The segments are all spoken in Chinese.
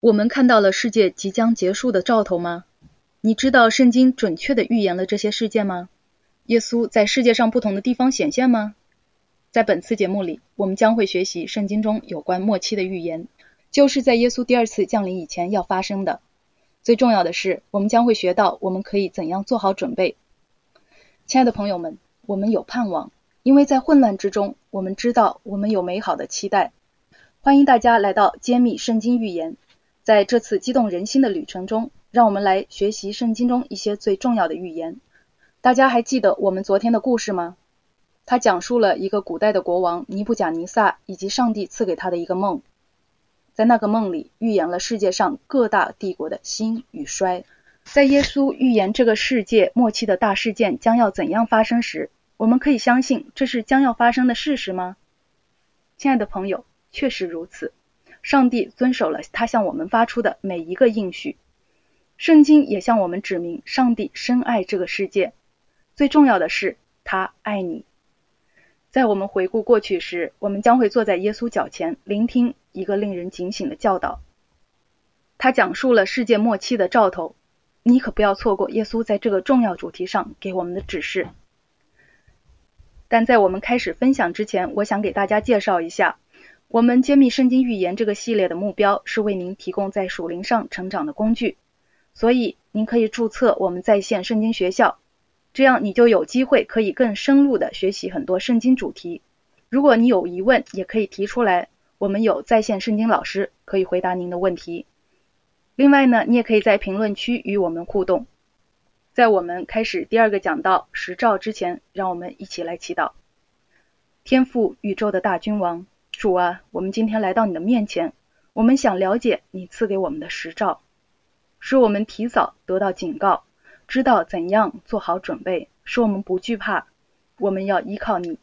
我们看到了世界即将结束的兆头吗？你知道圣经准确的预言了这些事件吗？耶稣在世界上不同的地方显现吗？在本次节目里，我们将会学习圣经中有关末期的预言，就是在耶稣第二次降临以前要发生的。最重要的是，我们将会学到我们可以怎样做好准备。亲爱的朋友们，我们有盼望，因为在混乱之中，我们知道我们有美好的期待。欢迎大家来到揭秘圣经预言。在这次激动人心的旅程中，让我们来学习圣经中一些最重要的预言。大家还记得我们昨天的故事吗？他讲述了一个古代的国王尼布甲尼撒以及上帝赐给他的一个梦，在那个梦里预言了世界上各大帝国的兴与衰。在耶稣预言这个世界末期的大事件将要怎样发生时，我们可以相信这是将要发生的事实吗？亲爱的朋友，确实如此。上帝遵守了他向我们发出的每一个应许，圣经也向我们指明，上帝深爱这个世界。最重要的是，他爱你。在我们回顾过去时，我们将会坐在耶稣脚前，聆听一个令人警醒的教导。他讲述了世界末期的兆头，你可不要错过耶稣在这个重要主题上给我们的指示。但在我们开始分享之前，我想给大家介绍一下。我们揭秘圣经预言这个系列的目标是为您提供在属灵上成长的工具，所以您可以注册我们在线圣经学校，这样你就有机会可以更深入的学习很多圣经主题。如果你有疑问，也可以提出来，我们有在线圣经老师可以回答您的问题。另外呢，你也可以在评论区与我们互动。在我们开始第二个讲到十兆之前，让我们一起来祈祷，天赋宇宙的大君王。主啊，我们今天来到你的面前，我们想了解你赐给我们的实照，使我们提早得到警告，知道怎样做好准备，使我们不惧怕。我们要依靠你，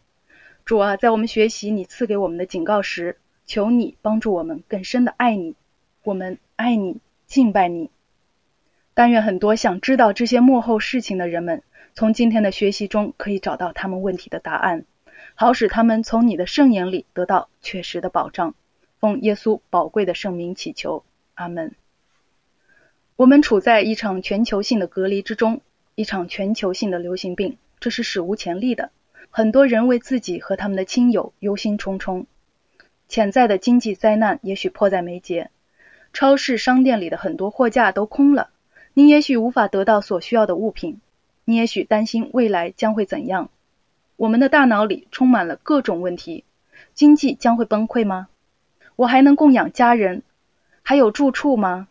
主啊，在我们学习你赐给我们的警告时，求你帮助我们更深的爱你。我们爱你，敬拜你。但愿很多想知道这些幕后事情的人们，从今天的学习中可以找到他们问题的答案。好使他们从你的圣言里得到确实的保障。奉耶稣宝贵的圣名祈求，阿门。我们处在一场全球性的隔离之中，一场全球性的流行病，这是史无前例的。很多人为自己和他们的亲友忧心忡忡，潜在的经济灾难也许迫在眉睫。超市、商店里的很多货架都空了，你也许无法得到所需要的物品，你也许担心未来将会怎样。我们的大脑里充满了各种问题：经济将会崩溃吗？我还能供养家人？还有住处吗？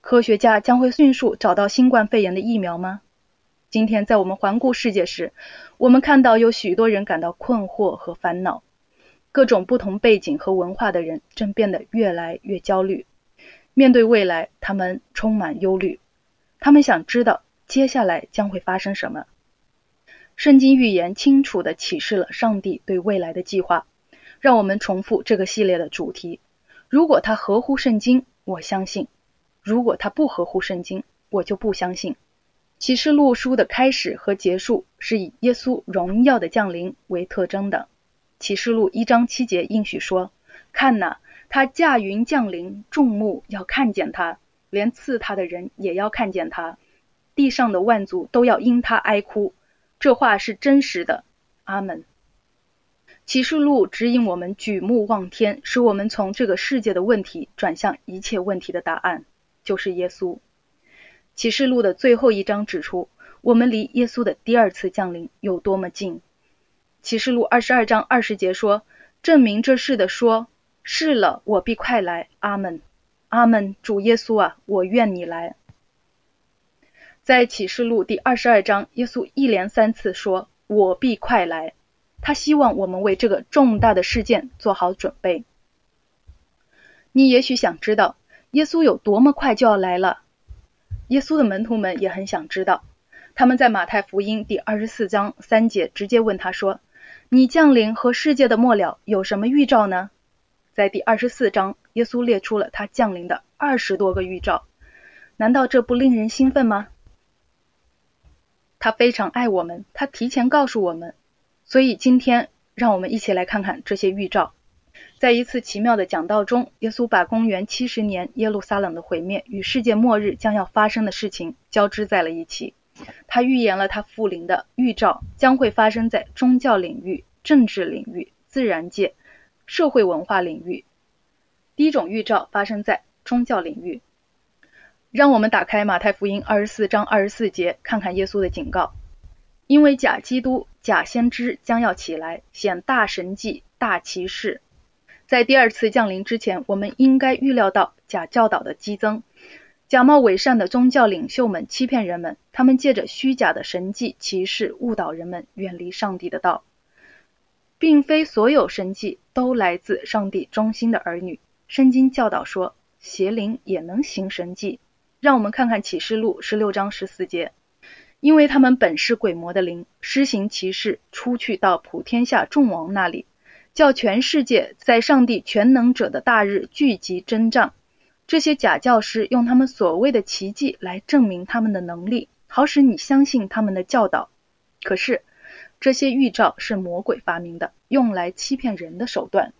科学家将会迅速找到新冠肺炎的疫苗吗？今天在我们环顾世界时，我们看到有许多人感到困惑和烦恼。各种不同背景和文化的人正变得越来越焦虑。面对未来，他们充满忧虑。他们想知道接下来将会发生什么。圣经预言清楚地启示了上帝对未来的计划。让我们重复这个系列的主题：如果它合乎圣经，我相信；如果它不合乎圣经，我就不相信。启示录书的开始和结束是以耶稣荣耀的降临为特征的。启示录一章七节应许说：“看哪，他驾云降临，众目要看见他，连刺他的人也要看见他，地上的万族都要因他哀哭。”这话是真实的，阿门。启示录指引我们举目望天，使我们从这个世界的问题转向一切问题的答案，就是耶稣。启示录的最后一章指出，我们离耶稣的第二次降临有多么近。启示录二十二章二十节说：“证明这事的说，是了，我必快来。”阿门，阿门。主耶稣啊，我愿你来。在启示录第二十二章，耶稣一连三次说：“我必快来。”他希望我们为这个重大的事件做好准备。你也许想知道耶稣有多么快就要来了。耶稣的门徒们也很想知道。他们在马太福音第二十四章三节直接问他说：“你降临和世界的末了有什么预兆呢？”在第二十四章，耶稣列出了他降临的二十多个预兆。难道这不令人兴奋吗？他非常爱我们，他提前告诉我们，所以今天让我们一起来看看这些预兆。在一次奇妙的讲道中，耶稣把公元七十年耶路撒冷的毁灭与世界末日将要发生的事情交织在了一起。他预言了他复临的预兆将会发生在宗教领域、政治领域、自然界、社会文化领域。第一种预兆发生在宗教领域。让我们打开马太福音二十四章二十四节，看看耶稣的警告：因为假基督、假先知将要起来，显大神迹、大奇事。在第二次降临之前，我们应该预料到假教导的激增，假冒伪善的宗教领袖们欺骗人们，他们借着虚假的神迹奇事误导人们远离上帝的道，并非所有神迹都来自上帝忠心的儿女。圣经教导说，邪灵也能行神迹。让我们看看启示录十六章十四节，因为他们本是鬼魔的灵，施行奇事，出去到普天下众王那里。叫全世界在上帝全能者的大日聚集征战。这些假教师用他们所谓的奇迹来证明他们的能力，好使你相信他们的教导。可是这些预兆是魔鬼发明的，用来欺骗人的手段。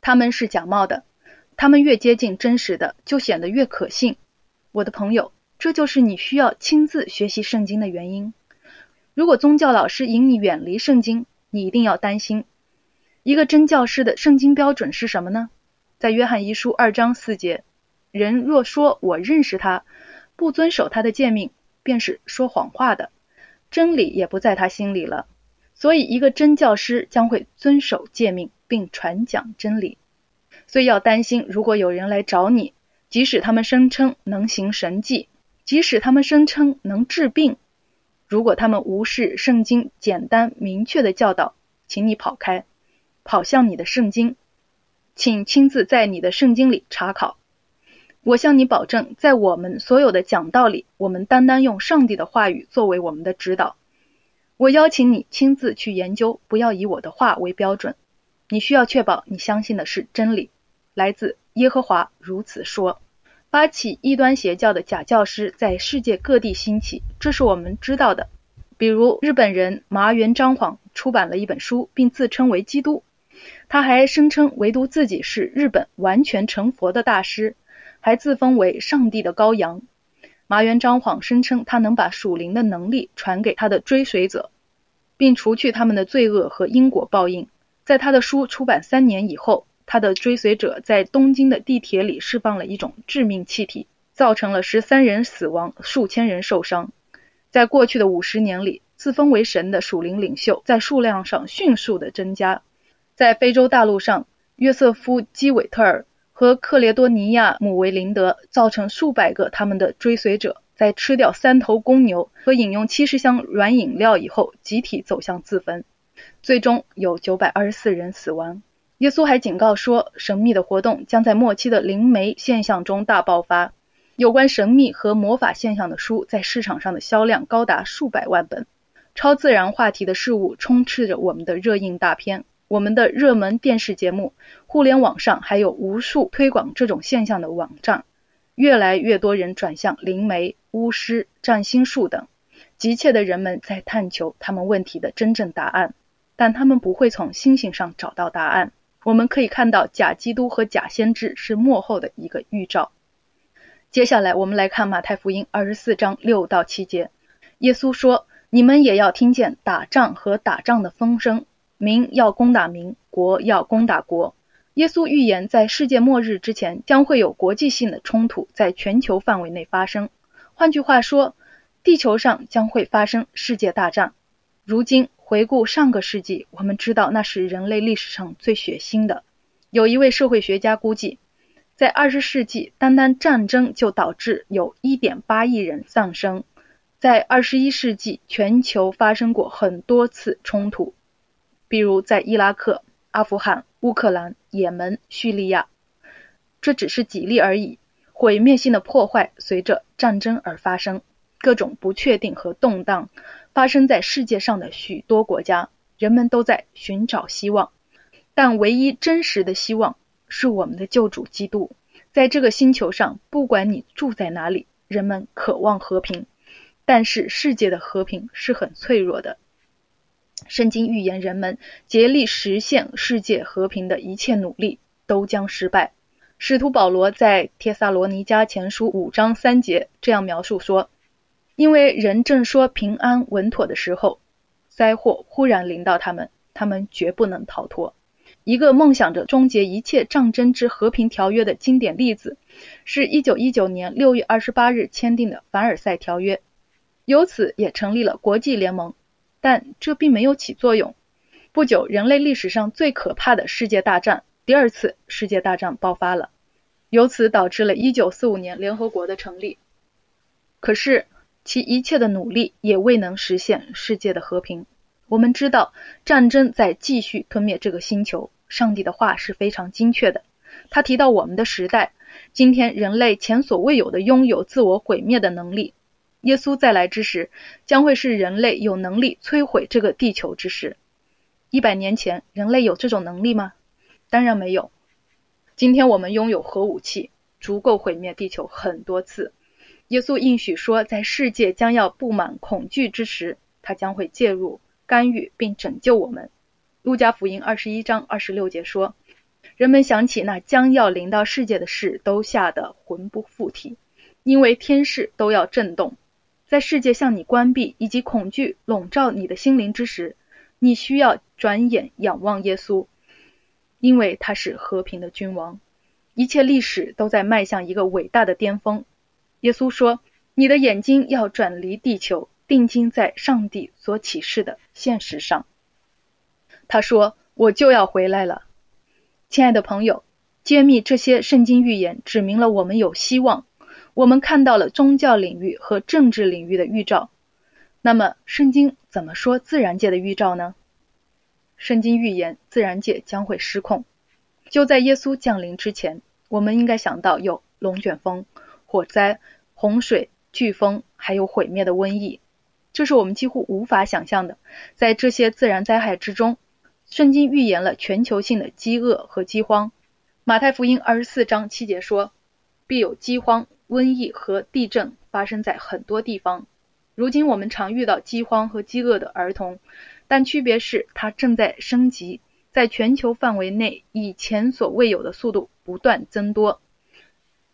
他们是假冒的，他们越接近真实的，就显得越可信。我的朋友，这就是你需要亲自学习圣经的原因。如果宗教老师引你远离圣经，你一定要担心。一个真教师的圣经标准是什么呢？在约翰一书二章四节，人若说我认识他，不遵守他的诫命，便是说谎话的，真理也不在他心里了。所以，一个真教师将会遵守诫命，并传讲真理。所以要担心，如果有人来找你，即使他们声称能行神迹，即使他们声称能治病，如果他们无视圣经简单明确的教导，请你跑开。跑向你的圣经，请亲自在你的圣经里查考。我向你保证，在我们所有的讲道里，我们单单用上帝的话语作为我们的指导。我邀请你亲自去研究，不要以我的话为标准。你需要确保你相信的是真理，来自耶和华如此说。发起异端邪教的假教师在世界各地兴起，这是我们知道的。比如日本人麻原彰晃出版了一本书，并自称为基督。他还声称唯独自己是日本完全成佛的大师，还自封为上帝的羔羊。麻原彰晃声称他能把属灵的能力传给他的追随者，并除去他们的罪恶和因果报应。在他的书出版三年以后，他的追随者在东京的地铁里释放了一种致命气体，造成了十三人死亡、数千人受伤。在过去的五十年里，自封为神的属灵领袖在数量上迅速的增加。在非洲大陆上，约瑟夫·基韦特尔和克列多尼亚姆维林德造成数百个他们的追随者在吃掉三头公牛和饮用七十箱软饮料以后，集体走向自焚，最终有九百二十四人死亡。耶稣还警告说，神秘的活动将在末期的灵媒现象中大爆发。有关神秘和魔法现象的书在市场上的销量高达数百万本。超自然话题的事物充斥着我们的热映大片。我们的热门电视节目，互联网上还有无数推广这种现象的网站，越来越多人转向灵媒、巫师、占星术等，急切的人们在探求他们问题的真正答案，但他们不会从星星上找到答案。我们可以看到，假基督和假先知是幕后的一个预兆。接下来，我们来看马太福音二十四章六到七节，耶稣说：“你们也要听见打仗和打仗的风声。”民要攻打民，国要攻打国。耶稣预言，在世界末日之前，将会有国际性的冲突在全球范围内发生。换句话说，地球上将会发生世界大战。如今回顾上个世纪，我们知道那是人类历史上最血腥的。有一位社会学家估计，在二十世纪，单单战争就导致有一点八亿人丧生。在二十一世纪，全球发生过很多次冲突。比如在伊拉克、阿富汗、乌克兰、也门、叙利亚，这只是几例而已。毁灭性的破坏随着战争而发生，各种不确定和动荡发生在世界上的许多国家，人们都在寻找希望，但唯一真实的希望是我们的救主基督。在这个星球上，不管你住在哪里，人们渴望和平，但是世界的和平是很脆弱的。圣经预言人们竭力实现世界和平的一切努力都将失败。使徒保罗在帖撒罗尼迦前书五章三节这样描述说：“因为人正说平安稳妥的时候，灾祸忽然临到他们，他们绝不能逃脱。”一个梦想着终结一切战争之和平条约的经典例子，是一九一九年六月二十八日签订的凡尔赛条约，由此也成立了国际联盟。但这并没有起作用。不久，人类历史上最可怕的世界大战——第二次世界大战爆发了，由此导致了一九四五年联合国的成立。可是，其一切的努力也未能实现世界的和平。我们知道，战争在继续吞灭这个星球。上帝的话是非常精确的。他提到我们的时代，今天人类前所未有的拥有自我毁灭的能力。耶稣再来之时，将会是人类有能力摧毁这个地球之时。一百年前，人类有这种能力吗？当然没有。今天我们拥有核武器，足够毁灭地球很多次。耶稣应许说，在世界将要布满恐惧之时，他将会介入、干预并拯救我们。路加福音二十一章二十六节说：“人们想起那将要临到世界的事，都吓得魂不附体，因为天势都要震动。”在世界向你关闭以及恐惧笼罩你的心灵之时，你需要转眼仰望耶稣，因为他是和平的君王。一切历史都在迈向一个伟大的巅峰。耶稣说：“你的眼睛要转离地球，定睛在上帝所启示的现实上。”他说：“我就要回来了。”亲爱的朋友，揭秘这些圣经预言，指明了我们有希望。我们看到了宗教领域和政治领域的预兆，那么圣经怎么说自然界的预兆呢？圣经预言自然界将会失控。就在耶稣降临之前，我们应该想到有龙卷风、火灾、洪水、飓风，还有毁灭的瘟疫，这是我们几乎无法想象的。在这些自然灾害之中，圣经预言了全球性的饥饿和饥荒。马太福音二十四章七节说：“必有饥荒。”瘟疫和地震发生在很多地方。如今我们常遇到饥荒和饥饿的儿童，但区别是它正在升级，在全球范围内以前所未有的速度不断增多。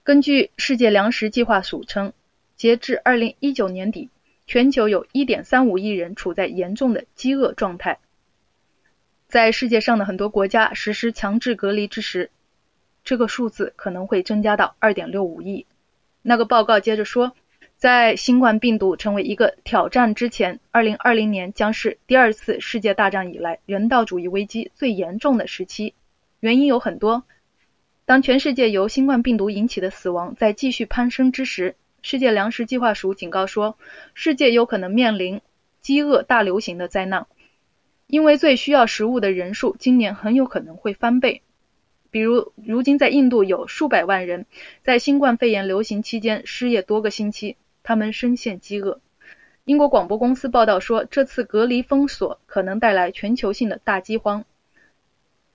根据世界粮食计划署称，截至2019年底，全球有1.35亿人处在严重的饥饿状态。在世界上的很多国家实施强制隔离之时，这个数字可能会增加到2.65亿。那个报告接着说，在新冠病毒成为一个挑战之前，2020年将是第二次世界大战以来人道主义危机最严重的时期。原因有很多。当全世界由新冠病毒引起的死亡在继续攀升之时，世界粮食计划署警告说，世界有可能面临饥饿大流行的灾难，因为最需要食物的人数今年很有可能会翻倍。比如，如今在印度有数百万人在新冠肺炎流行期间失业多个星期，他们深陷饥饿。英国广播公司报道说，这次隔离封锁可能带来全球性的大饥荒。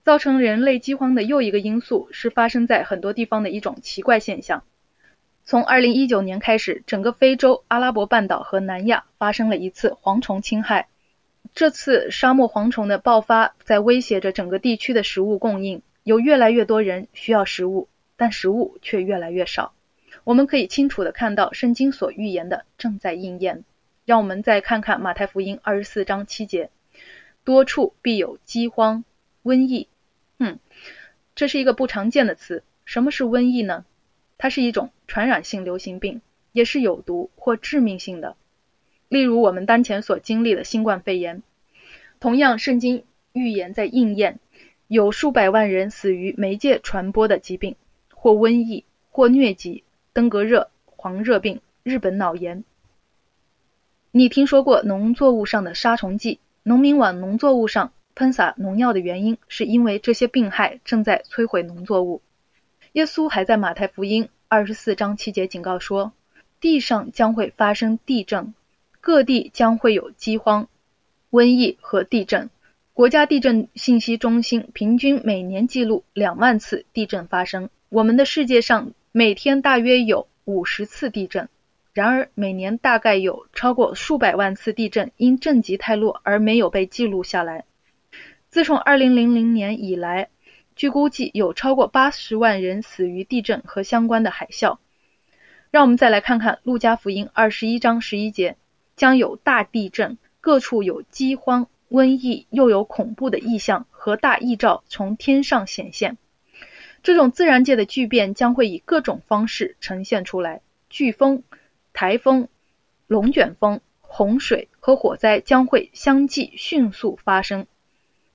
造成人类饥荒的又一个因素是发生在很多地方的一种奇怪现象。从2019年开始，整个非洲、阿拉伯半岛和南亚发生了一次蝗虫侵害。这次沙漠蝗虫的爆发在威胁着整个地区的食物供应。有越来越多人需要食物，但食物却越来越少。我们可以清楚的看到，圣经所预言的正在应验。让我们再看看马太福音二十四章七节：多处必有饥荒、瘟疫。嗯，这是一个不常见的词。什么是瘟疫呢？它是一种传染性流行病，也是有毒或致命性的。例如我们当前所经历的新冠肺炎。同样，圣经预言在应验。有数百万人死于媒介传播的疾病，或瘟疫，或疟疾、登革热、黄热病、日本脑炎。你听说过农作物上的杀虫剂？农民往农作物上喷洒农药的原因，是因为这些病害正在摧毁农作物。耶稣还在马太福音二十四章七节警告说，地上将会发生地震，各地将会有饥荒、瘟疫和地震。国家地震信息中心平均每年记录两万次地震发生。我们的世界上每天大约有五十次地震。然而，每年大概有超过数百万次地震因震级太弱而没有被记录下来。自从2000年以来，据估计有超过80万人死于地震和相关的海啸。让我们再来看看《路加福音》21章11节，将有大地震，各处有饥荒、瘟疫，又有恐怖的异象和大异兆从天上显现。这种自然界的巨变将会以各种方式呈现出来，飓风。台风、龙卷风、洪水和火灾将会相继迅速发生。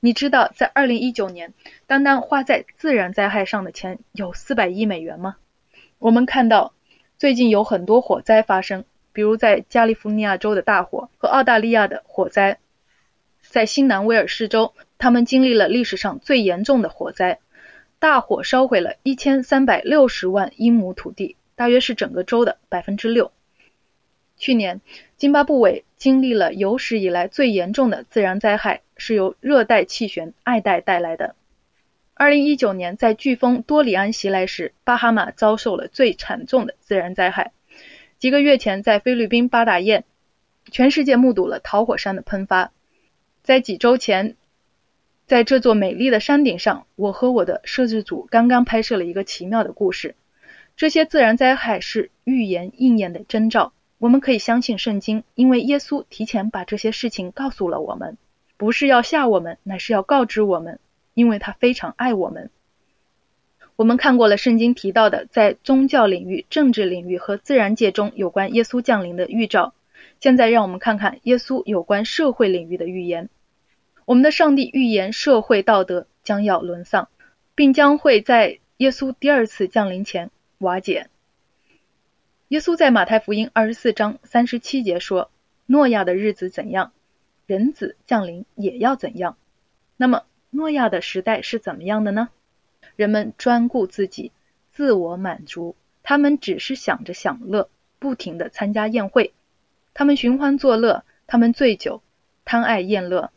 你知道，在二零一九年，单单花在自然灾害上的钱有四百亿美元吗？我们看到，最近有很多火灾发生，比如在加利福尼亚州的大火和澳大利亚的火灾。在新南威尔士州，他们经历了历史上最严重的火灾，大火烧毁了一千三百六十万英亩土地，大约是整个州的百分之六。去年，津巴布韦经历了有史以来最严重的自然灾害，是由热带气旋艾戴带来的。2019年，在飓风多里安袭来时，巴哈马遭受了最惨重的自然灾害。几个月前，在菲律宾巴达燕，全世界目睹了桃火山的喷发。在几周前，在这座美丽的山顶上，我和我的摄制组刚刚拍摄了一个奇妙的故事。这些自然灾害是预言应验的征兆。我们可以相信圣经，因为耶稣提前把这些事情告诉了我们，不是要吓我们，乃是要告知我们，因为他非常爱我们。我们看过了圣经提到的在宗教领域、政治领域和自然界中有关耶稣降临的预兆，现在让我们看看耶稣有关社会领域的预言。我们的上帝预言社会道德将要沦丧，并将会在耶稣第二次降临前瓦解。耶稣在马太福音二十四章三十七节说：“诺亚的日子怎样，人子降临也要怎样。”那么，诺亚的时代是怎么样的呢？人们专顾自己，自我满足，他们只是想着享乐，不停的参加宴会，他们寻欢作乐，他们醉酒，贪爱宴乐，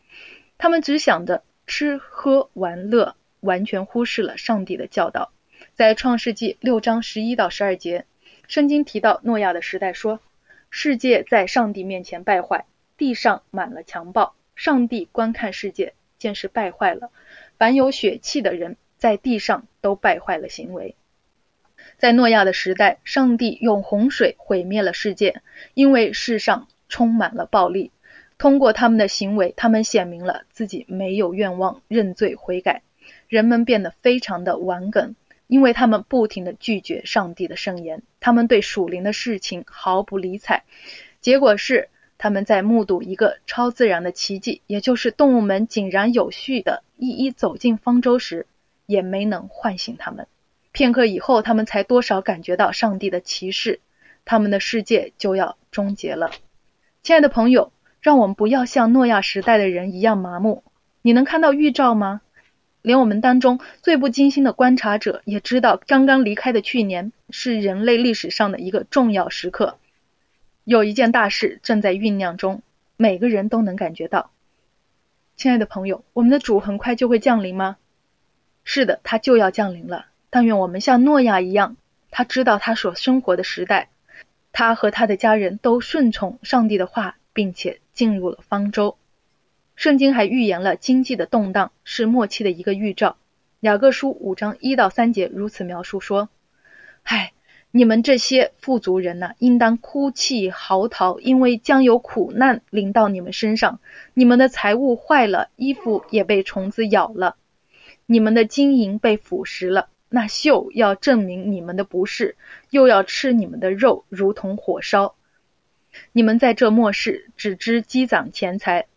他们只想着吃喝玩乐，完全忽视了上帝的教导。在创世纪六章十一到十二节。圣经提到诺亚的时代，说世界在上帝面前败坏，地上满了强暴。上帝观看世界，见是败坏了，凡有血气的人在地上都败坏了行为。在诺亚的时代，上帝用洪水毁灭了世界，因为世上充满了暴力。通过他们的行为，他们显明了自己没有愿望认罪悔改，人们变得非常的顽梗。因为他们不停的拒绝上帝的圣言，他们对属灵的事情毫不理睬，结果是他们在目睹一个超自然的奇迹，也就是动物们井然有序的一一走进方舟时，也没能唤醒他们。片刻以后，他们才多少感觉到上帝的歧视，他们的世界就要终结了。亲爱的朋友，让我们不要像诺亚时代的人一样麻木。你能看到预兆吗？连我们当中最不精心的观察者也知道，刚刚离开的去年是人类历史上的一个重要时刻，有一件大事正在酝酿中，每个人都能感觉到。亲爱的朋友，我们的主很快就会降临吗？是的，他就要降临了。但愿我们像诺亚一样，他知道他所生活的时代，他和他的家人都顺从上帝的话，并且进入了方舟。圣经还预言了经济的动荡是末期的一个预兆。雅各书五章一到三节如此描述说：“唉，你们这些富足人呐，应当哭泣嚎啕，因为将有苦难临到你们身上。你们的财物坏了，衣服也被虫子咬了，你们的金银被腐蚀了。那锈要证明你们的不是，又要吃你们的肉，如同火烧。你们在这末世只知积攒钱财。”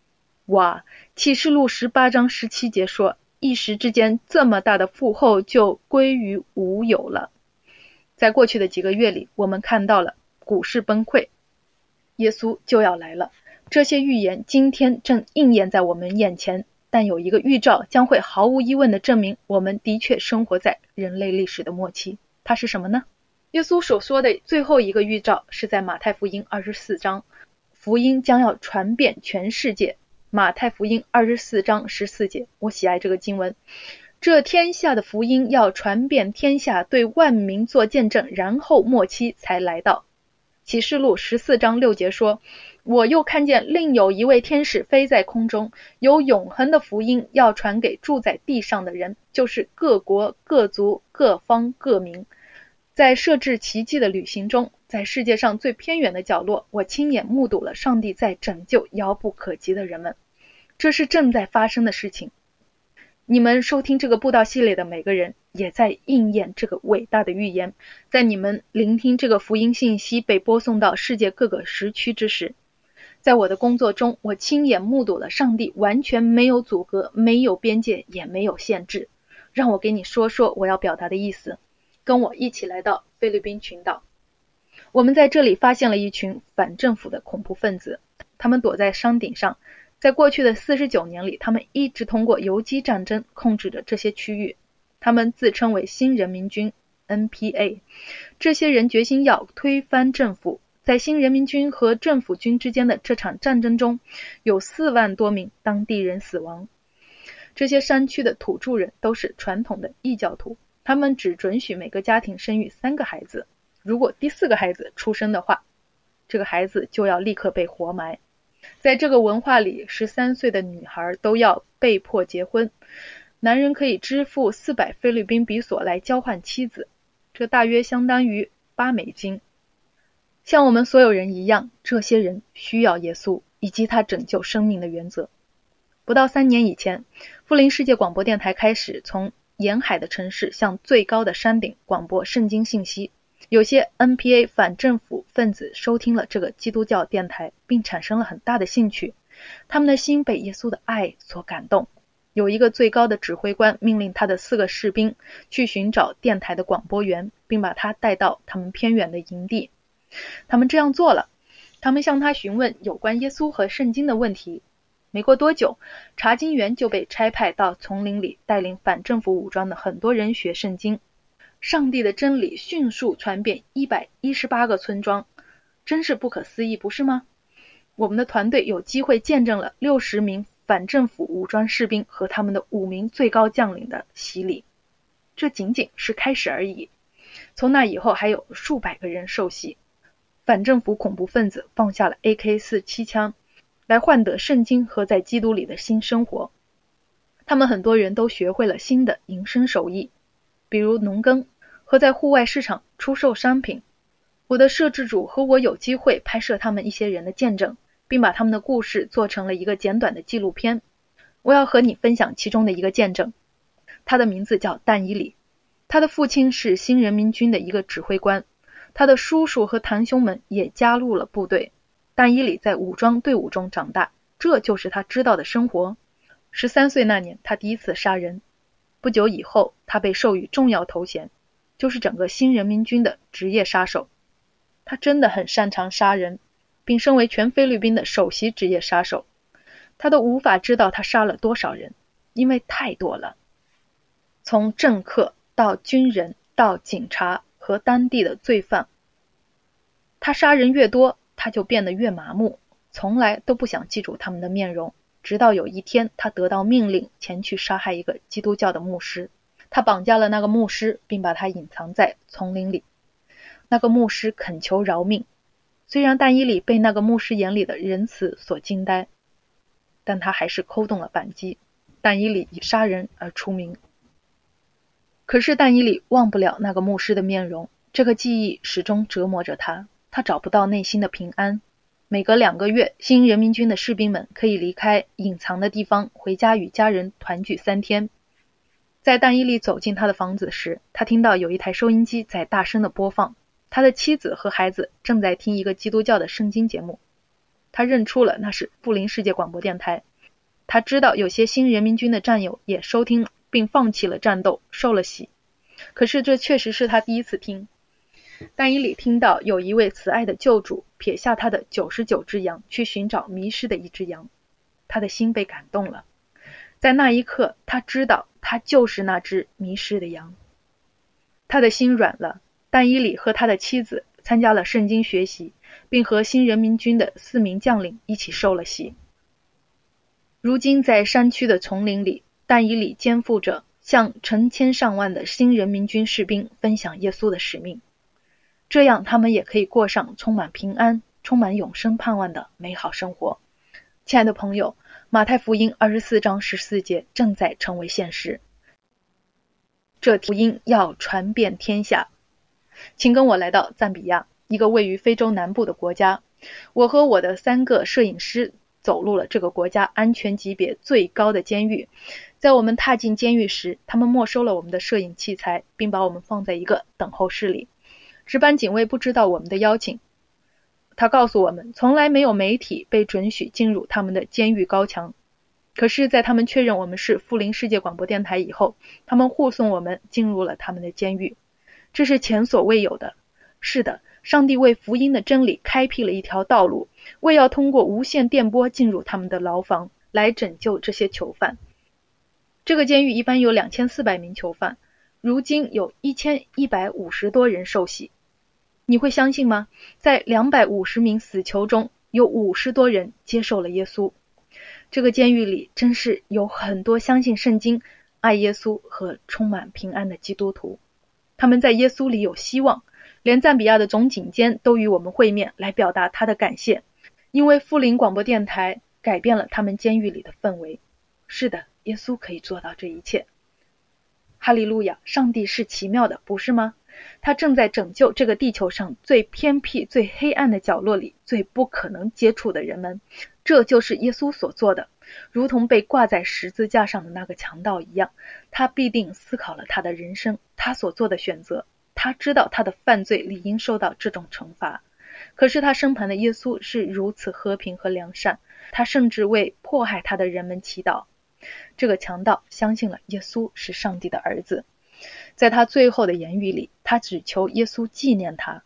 哇！启示录十八章十七节说，一时之间，这么大的富厚就归于无有了。在过去的几个月里，我们看到了股市崩溃，耶稣就要来了。这些预言今天正应验在我们眼前。但有一个预兆将会毫无疑问的证明，我们的确生活在人类历史的末期。它是什么呢？耶稣所说的最后一个预兆是在马太福音二十四章，福音将要传遍全世界。马太福音二十四章十四节，我喜爱这个经文。这天下的福音要传遍天下，对万民做见证，然后末期才来到。启示录十四章六节说：“我又看见另有一位天使飞在空中，有永恒的福音要传给住在地上的人，就是各国、各族、各方、各民。”在设置奇迹的旅行中，在世界上最偏远的角落，我亲眼目睹了上帝在拯救遥不可及的人们。这是正在发生的事情。你们收听这个布道系列的每个人，也在应验这个伟大的预言。在你们聆听这个福音信息被播送到世界各个时区之时，在我的工作中，我亲眼目睹了上帝完全没有阻隔、没有边界、也没有限制。让我给你说说我要表达的意思。跟我一起来到菲律宾群岛，我们在这里发现了一群反政府的恐怖分子，他们躲在山顶上。在过去的四十九年里，他们一直通过游击战争控制着这些区域。他们自称为新人民军 （NPA）。这些人决心要推翻政府。在新人民军和政府军之间的这场战争中，有四万多名当地人死亡。这些山区的土著人都是传统的异教徒。他们只准许每个家庭生育三个孩子，如果第四个孩子出生的话，这个孩子就要立刻被活埋。在这个文化里，十三岁的女孩都要被迫结婚，男人可以支付四百菲律宾比索来交换妻子，这大约相当于八美金。像我们所有人一样，这些人需要耶稣以及他拯救生命的原则。不到三年以前，富林世界广播电台开始从。沿海的城市向最高的山顶广播圣经信息。有些 NPA 反政府分子收听了这个基督教电台，并产生了很大的兴趣。他们的心被耶稣的爱所感动。有一个最高的指挥官命令他的四个士兵去寻找电台的广播员，并把他带到他们偏远的营地。他们这样做了。他们向他询问有关耶稣和圣经的问题。没过多久，查经员就被差派到丛林里，带领反政府武装的很多人学圣经。上帝的真理迅速传遍一百一十八个村庄，真是不可思议，不是吗？我们的团队有机会见证了六十名反政府武装士兵和他们的五名最高将领的洗礼，这仅仅是开始而已。从那以后，还有数百个人受洗。反政府恐怖分子放下了 AK 四七枪。来换得圣经和在基督里的新生活。他们很多人都学会了新的营生手艺，比如农耕和在户外市场出售商品。我的摄制组和我有机会拍摄他们一些人的见证，并把他们的故事做成了一个简短的纪录片。我要和你分享其中的一个见证。他的名字叫但伊里，他的父亲是新人民军的一个指挥官，他的叔叔和堂兄们也加入了部队。但伊里在武装队伍中长大，这就是他知道的生活。十三岁那年，他第一次杀人。不久以后，他被授予重要头衔，就是整个新人民军的职业杀手。他真的很擅长杀人，并身为全菲律宾的首席职业杀手。他都无法知道他杀了多少人，因为太多了。从政客到军人到警察和当地的罪犯，他杀人越多。他就变得越麻木，从来都不想记住他们的面容。直到有一天，他得到命令前去杀害一个基督教的牧师。他绑架了那个牧师，并把他隐藏在丛林里。那个牧师恳求饶命。虽然但伊里被那个牧师眼里的仁慈所惊呆，但他还是扣动了扳机。但伊里以杀人而出名。可是但伊里忘不了那个牧师的面容，这个记忆始终折磨着他。他找不到内心的平安。每隔两个月，新人民军的士兵们可以离开隐藏的地方，回家与家人团聚三天。在但伊利走进他的房子时，他听到有一台收音机在大声的播放，他的妻子和孩子正在听一个基督教的圣经节目。他认出了那是布林世界广播电台。他知道有些新人民军的战友也收听并放弃了战斗，受了洗。可是这确实是他第一次听。但伊里听到有一位慈爱的救主撇下他的九十九只羊去寻找迷失的一只羊，他的心被感动了。在那一刻，他知道他就是那只迷失的羊，他的心软了。但伊里和他的妻子参加了圣经学习，并和新人民军的四名将领一起受了洗。如今，在山区的丛林里，但伊里肩负着向成千上万的新人民军士兵分享耶稣的使命。这样他们也可以过上充满平安、充满永生盼望的美好生活。亲爱的朋友，马太福音二十四章十四节正在成为现实。这福音要传遍天下，请跟我来到赞比亚，一个位于非洲南部的国家。我和我的三个摄影师走入了这个国家安全级别最高的监狱。在我们踏进监狱时，他们没收了我们的摄影器材，并把我们放在一个等候室里。值班警卫不知道我们的邀请，他告诉我们，从来没有媒体被准许进入他们的监狱高墙。可是，在他们确认我们是富林世界广播电台以后，他们护送我们进入了他们的监狱。这是前所未有的。是的，上帝为福音的真理开辟了一条道路，为要通过无线电波进入他们的牢房，来拯救这些囚犯。这个监狱一般有两千四百名囚犯，如今有一千一百五十多人受洗。你会相信吗？在两百五十名死囚中，有五十多人接受了耶稣。这个监狱里真是有很多相信圣经、爱耶稣和充满平安的基督徒。他们在耶稣里有希望。连赞比亚的总警监都与我们会面，来表达他的感谢，因为富林广播电台改变了他们监狱里的氛围。是的，耶稣可以做到这一切。哈利路亚！上帝是奇妙的，不是吗？他正在拯救这个地球上最偏僻、最黑暗的角落里最不可能接触的人们。这就是耶稣所做的，如同被挂在十字架上的那个强盗一样，他必定思考了他的人生，他所做的选择。他知道他的犯罪理应受到这种惩罚。可是他身旁的耶稣是如此和平和良善，他甚至为迫害他的人们祈祷。这个强盗相信了耶稣是上帝的儿子，在他最后的言语里，他只求耶稣纪念他。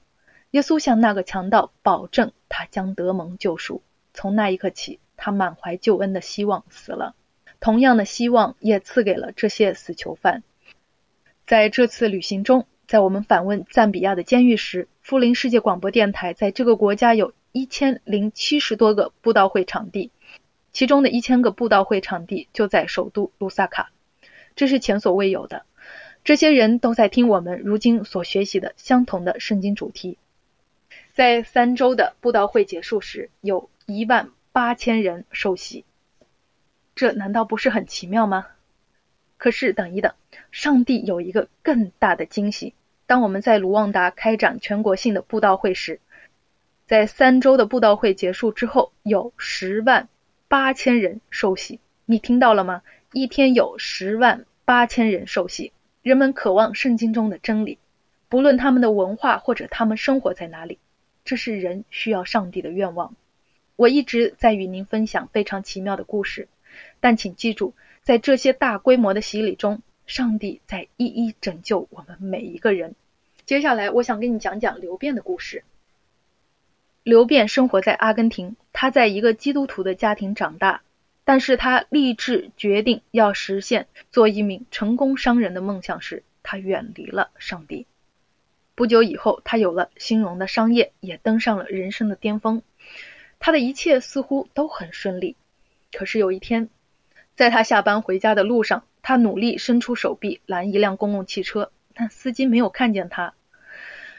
耶稣向那个强盗保证，他将得蒙救赎。从那一刻起，他满怀救恩的希望死了。同样的希望也赐给了这些死囚犯。在这次旅行中，在我们访问赞比亚的监狱时，富林世界广播电台在这个国家有一千零七十多个布道会场地，其中的一千个布道会场地就在首都卢萨卡，这是前所未有的。这些人都在听我们如今所学习的相同的圣经主题。在三周的布道会结束时，有一万八千人受洗，这难道不是很奇妙吗？可是等一等，上帝有一个更大的惊喜。当我们在卢旺达开展全国性的布道会时，在三周的布道会结束之后，有十万八千人受洗。你听到了吗？一天有十万八千人受洗。人们渴望圣经中的真理，不论他们的文化或者他们生活在哪里，这是人需要上帝的愿望。我一直在与您分享非常奇妙的故事，但请记住，在这些大规模的洗礼中，上帝在一一拯救我们每一个人。接下来，我想跟你讲讲刘辩的故事。刘辩生活在阿根廷，他在一个基督徒的家庭长大，但是他立志决定要实现做一名成功商人的梦想时，他远离了上帝。不久以后，他有了兴隆的商业，也登上了人生的巅峰。他的一切似乎都很顺利。可是有一天，在他下班回家的路上，他努力伸出手臂拦一辆公共汽车，但司机没有看见他。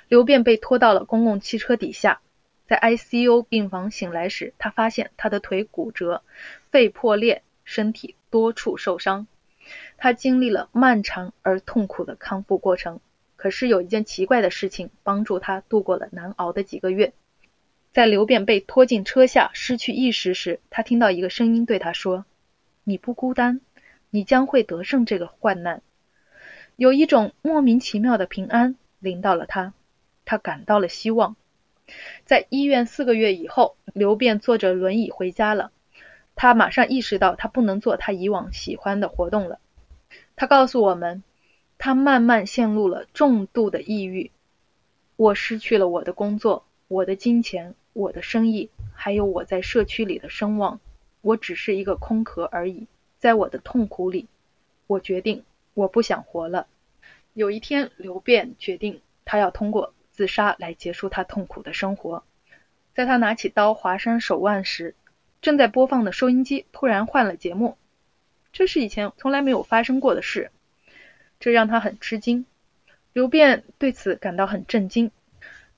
刘便被拖到了公共汽车底下，在 ICU 病房醒来时，他发现他的腿骨折、肺破裂，身体多处受伤。他经历了漫长而痛苦的康复过程。可是有一件奇怪的事情帮助他度过了难熬的几个月。在刘辩被拖进车下失去意识时，他听到一个声音对他说：“你不孤单，你将会得胜这个患难。”有一种莫名其妙的平安临到了他，他感到了希望。在医院四个月以后，刘辩坐着轮椅回家了。他马上意识到他不能做他以往喜欢的活动了。他告诉我们，他慢慢陷入了重度的抑郁。我失去了我的工作。我的金钱，我的生意，还有我在社区里的声望，我只是一个空壳而已。在我的痛苦里，我决定我不想活了。有一天，刘辩决定他要通过自杀来结束他痛苦的生活。在他拿起刀划伤手腕时，正在播放的收音机突然换了节目。这是以前从来没有发生过的事，这让他很吃惊。刘辩对此感到很震惊。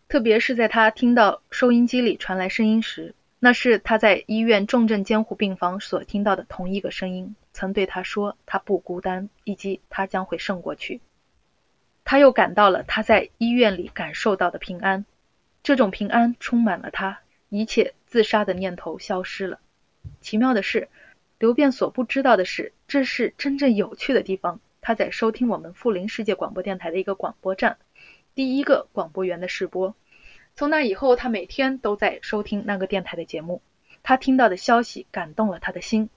特别是在他听到收音机里传来声音时，那是他在医院重症监护病房所听到的同一个声音，曾对他说他不孤单，以及他将会胜过去。他又感到了他在医院里感受到的平安，这种平安充满了他，一切自杀的念头消失了。奇妙的是，刘辩所不知道的是，这是真正有趣的地方。他在收听我们富林世界广播电台的一个广播站，第一个广播员的试播。从那以后，他每天都在收听那个电台的节目。他听到的消息感动了他的心。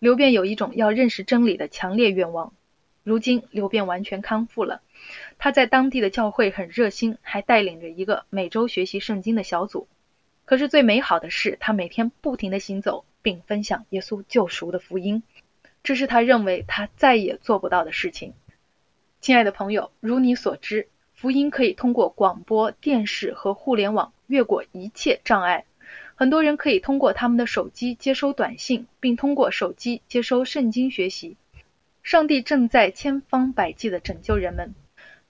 刘辩有一种要认识真理的强烈愿望。如今，刘辩完全康复了。他在当地的教会很热心，还带领着一个每周学习圣经的小组。可是最美好的是，他每天不停地行走，并分享耶稣救赎的福音。这是他认为他再也做不到的事情。亲爱的朋友，如你所知，福音可以通过广播电视和互联网越过一切障碍。很多人可以通过他们的手机接收短信，并通过手机接收圣经学习。上帝正在千方百计地拯救人们。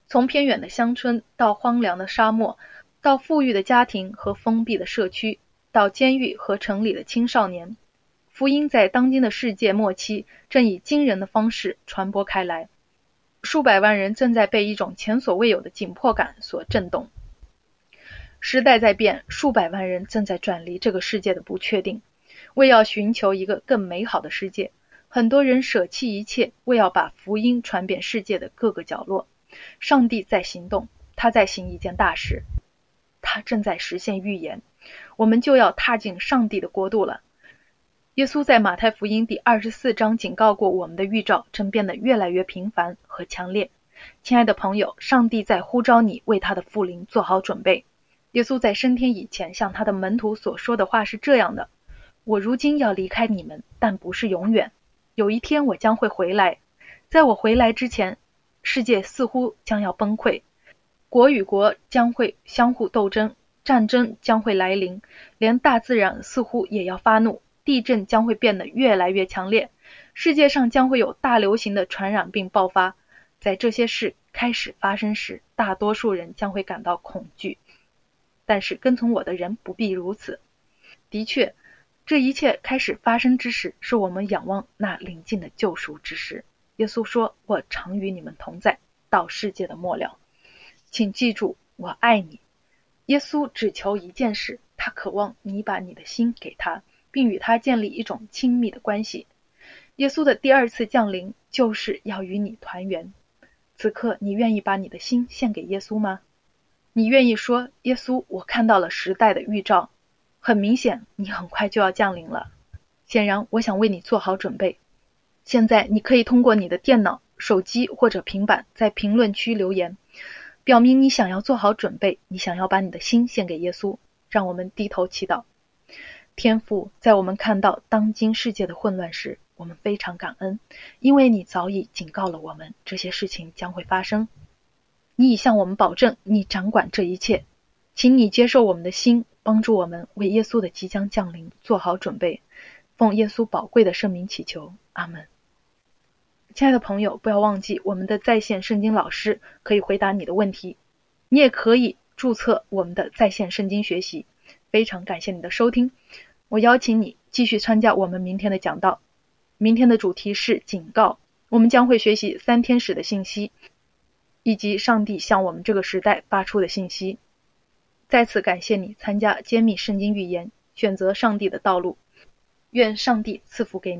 从偏远的乡村到荒凉的沙漠，到富裕的家庭和封闭的社区，到监狱和城里的青少年，福音在当今的世界末期正以惊人的方式传播开来。数百万人正在被一种前所未有的紧迫感所震动。时代在变，数百万人正在转离这个世界的不确定，为要寻求一个更美好的世界。很多人舍弃一切，为要把福音传遍世界的各个角落。上帝在行动，他在行一件大事，他正在实现预言。我们就要踏进上帝的国度了。耶稣在马太福音第二十四章警告过我们的预兆正变得越来越频繁和强烈。亲爱的朋友，上帝在呼召你为他的复临做好准备。耶稣在升天以前向他的门徒所说的话是这样的：“我如今要离开你们，但不是永远。有一天我将会回来，在我回来之前。”世界似乎将要崩溃，国与国将会相互斗争，战争将会来临，连大自然似乎也要发怒，地震将会变得越来越强烈，世界上将会有大流行的传染病爆发。在这些事开始发生时，大多数人将会感到恐惧，但是跟从我的人不必如此。的确，这一切开始发生之时，是我们仰望那临近的救赎之时。耶稣说：“我常与你们同在，到世界的末了。请记住，我爱你。”耶稣只求一件事，他渴望你把你的心给他，并与他建立一种亲密的关系。耶稣的第二次降临就是要与你团圆。此刻，你愿意把你的心献给耶稣吗？你愿意说：“耶稣，我看到了时代的预兆，很明显，你很快就要降临了。显然，我想为你做好准备。”现在你可以通过你的电脑、手机或者平板，在评论区留言，表明你想要做好准备，你想要把你的心献给耶稣。让我们低头祈祷。天父，在我们看到当今世界的混乱时，我们非常感恩，因为你早已警告了我们，这些事情将会发生。你已向我们保证，你掌管这一切，请你接受我们的心，帮助我们为耶稣的即将降临做好准备。奉耶稣宝贵的圣名祈求，阿门。亲爱的朋友，不要忘记我们的在线圣经老师可以回答你的问题。你也可以注册我们的在线圣经学习。非常感谢你的收听，我邀请你继续参加我们明天的讲道。明天的主题是警告，我们将会学习三天使的信息，以及上帝向我们这个时代发出的信息。再次感谢你参加揭秘圣经预言，选择上帝的道路。愿上帝赐福给你。